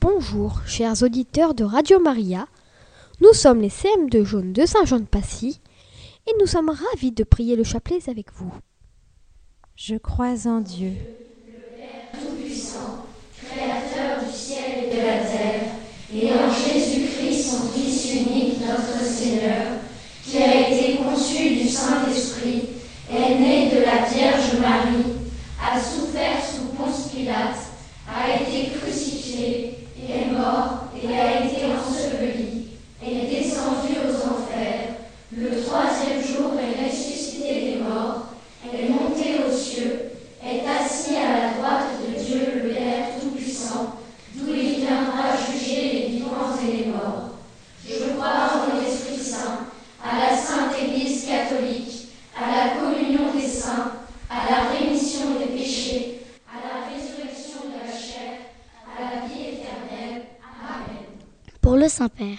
Bonjour, chers auditeurs de Radio Maria. Nous sommes les CM2 jaunes de Saint-Jean-de-Passy et nous sommes ravis de prier le chapelet avec vous. Je crois en Dieu, le Père Tout-Puissant, Créateur du ciel et de la terre, et en Jésus-Christ, son Fils unique, notre Seigneur, qui a été conçu du Saint-Esprit, est né de la Vierge Marie, a souffert sous Ponce Pilate, a été crucifié, est mort et a été enseveli, est descendu aux enfers, le troisième jour est ressuscité des morts, est monté aux cieux, est assis à la droite de Dieu le Père Tout-Puissant, d'où il viendra juger les vivants et les morts. Je crois en l'Esprit Saint, à la Sainte Église catholique, à la communion des saints, à la rémission des péchés, à la résurrection de la chair, à la vie éternelle. Amen. Pour le Saint-Père,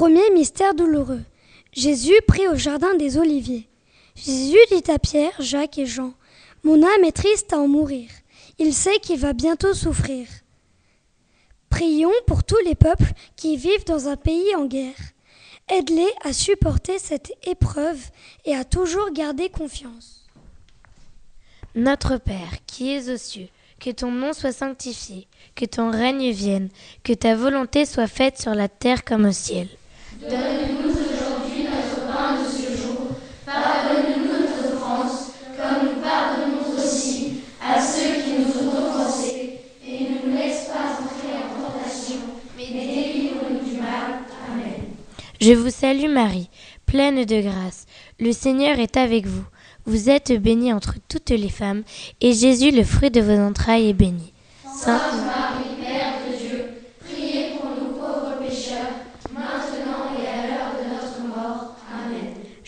Premier mystère douloureux. Jésus prit au jardin des Oliviers. Jésus dit à Pierre, Jacques et Jean, Mon âme est triste à en mourir. Il sait qu'il va bientôt souffrir. Prions pour tous les peuples qui vivent dans un pays en guerre. Aide-les à supporter cette épreuve et à toujours garder confiance. Notre Père, qui es aux cieux, que ton nom soit sanctifié, que ton règne vienne, que ta volonté soit faite sur la terre comme au ciel. Donne-nous aujourd'hui notre pain de ce jour. Pardonne-nous nos offenses, comme nous pardonnons aussi à ceux qui nous ont offensés. Et ne nous laisse pas entrer en tentation, mais délivre-nous du mal. Amen. Je vous salue Marie, pleine de grâce. Le Seigneur est avec vous. Vous êtes bénie entre toutes les femmes, et Jésus, le fruit de vos entrailles, est béni. Sainte Marie, Mère de Dieu, priez pour nous pauvres pécheurs, maintenant et à l'heure de notre mort. Amen.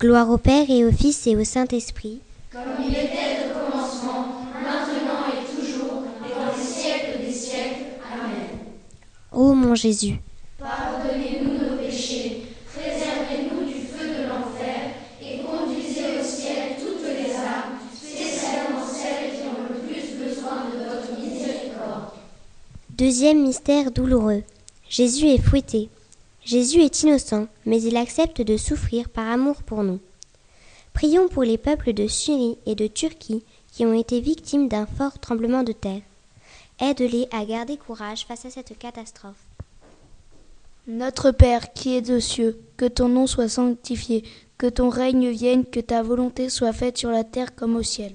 Gloire au Père et au Fils et au Saint-Esprit. Comme il était au commencement, maintenant et toujours, et dans les siècles des siècles. Amen. Ô mon Jésus, Pardonnez-nous nos péchés, préservez-nous du feu de l'enfer, et conduisez au ciel toutes les âmes, spécialement celles qui ont le plus besoin de votre miséricorde. deuxième mystère douloureux. Jésus est fouetté. Jésus est innocent, mais il accepte de souffrir par amour pour nous. Prions pour les peuples de Syrie et de Turquie qui ont été victimes d'un fort tremblement de terre. Aide-les à garder courage face à cette catastrophe. Notre Père qui es aux cieux, que ton nom soit sanctifié, que ton règne vienne, que ta volonté soit faite sur la terre comme au ciel.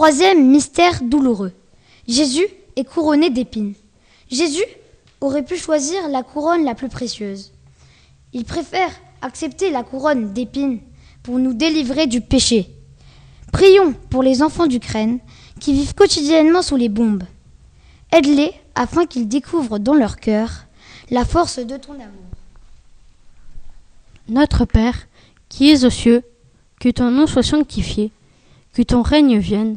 Troisième mystère douloureux. Jésus est couronné d'épines. Jésus aurait pu choisir la couronne la plus précieuse. Il préfère accepter la couronne d'épines pour nous délivrer du péché. Prions pour les enfants d'Ukraine qui vivent quotidiennement sous les bombes. Aide-les afin qu'ils découvrent dans leur cœur la force de ton amour. Notre Père, qui es aux cieux, que ton nom soit sanctifié, que ton règne vienne,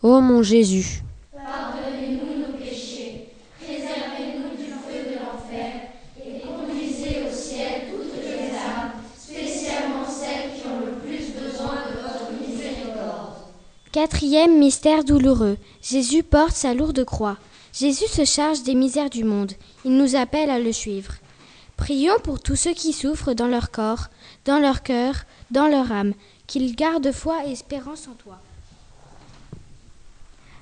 Ô mon Jésus, Pardonnez-nous nos péchés, préservez-nous du feu de l'enfer, et conduisez au ciel toutes les âmes, spécialement celles qui ont le plus besoin de votre miséricorde. Quatrième mystère douloureux. Jésus porte sa lourde croix. Jésus se charge des misères du monde. Il nous appelle à le suivre. Prions pour tous ceux qui souffrent dans leur corps, dans leur cœur, dans leur âme, qu'ils gardent foi et espérance en toi.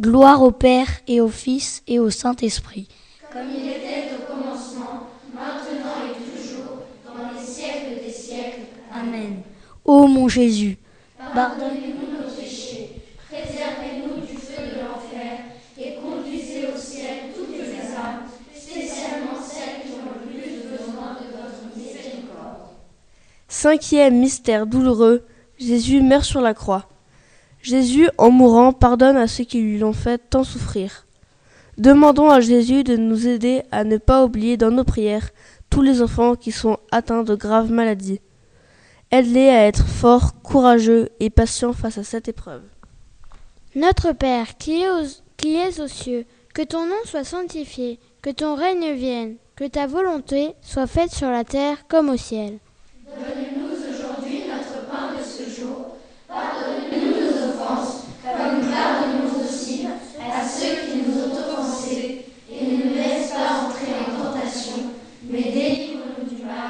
Gloire au Père et au Fils et au Saint-Esprit. Comme il était au commencement, maintenant et toujours, dans les siècles des siècles. Amen. Ô mon Jésus, Pardonnez-nous nos péchés, préservez-nous du feu de l'enfer, et conduisez au ciel toutes les âmes, spécialement celles qui ont le plus besoin de votre miséricorde. Cinquième mystère douloureux, Jésus meurt sur la croix. Jésus, en mourant, pardonne à ceux qui lui ont fait tant souffrir. Demandons à Jésus de nous aider à ne pas oublier dans nos prières tous les enfants qui sont atteints de graves maladies. Aide-les à être forts, courageux et patients face à cette épreuve. Notre Père qui es, aux, cieux, que ton nom soit sanctifié, que ton règne vienne, que ta volonté soit faite sur la terre comme au ciel aujourd'hui notre pain de ce jour. Pardonne-nous nos offenses, comme nous pardonnons aussi à ceux qui nous ont offensés. Et ne nous laisse pas entrer en tentation, mais délivre-nous du mal.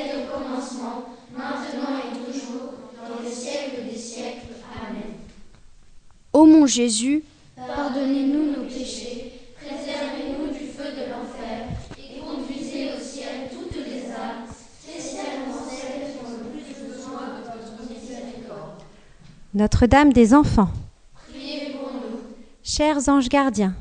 Ô mon Jésus, pardonnez-nous nos péchés, préservez-nous du feu de l'enfer, et conduisez au ciel toutes les âmes, spécialement celles qui ont le plus besoin de votre miséricorde. Notre-Dame des enfants, Priez pour nous. chers anges gardiens,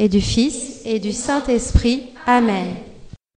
et du Fils et du Saint-Esprit. Amen.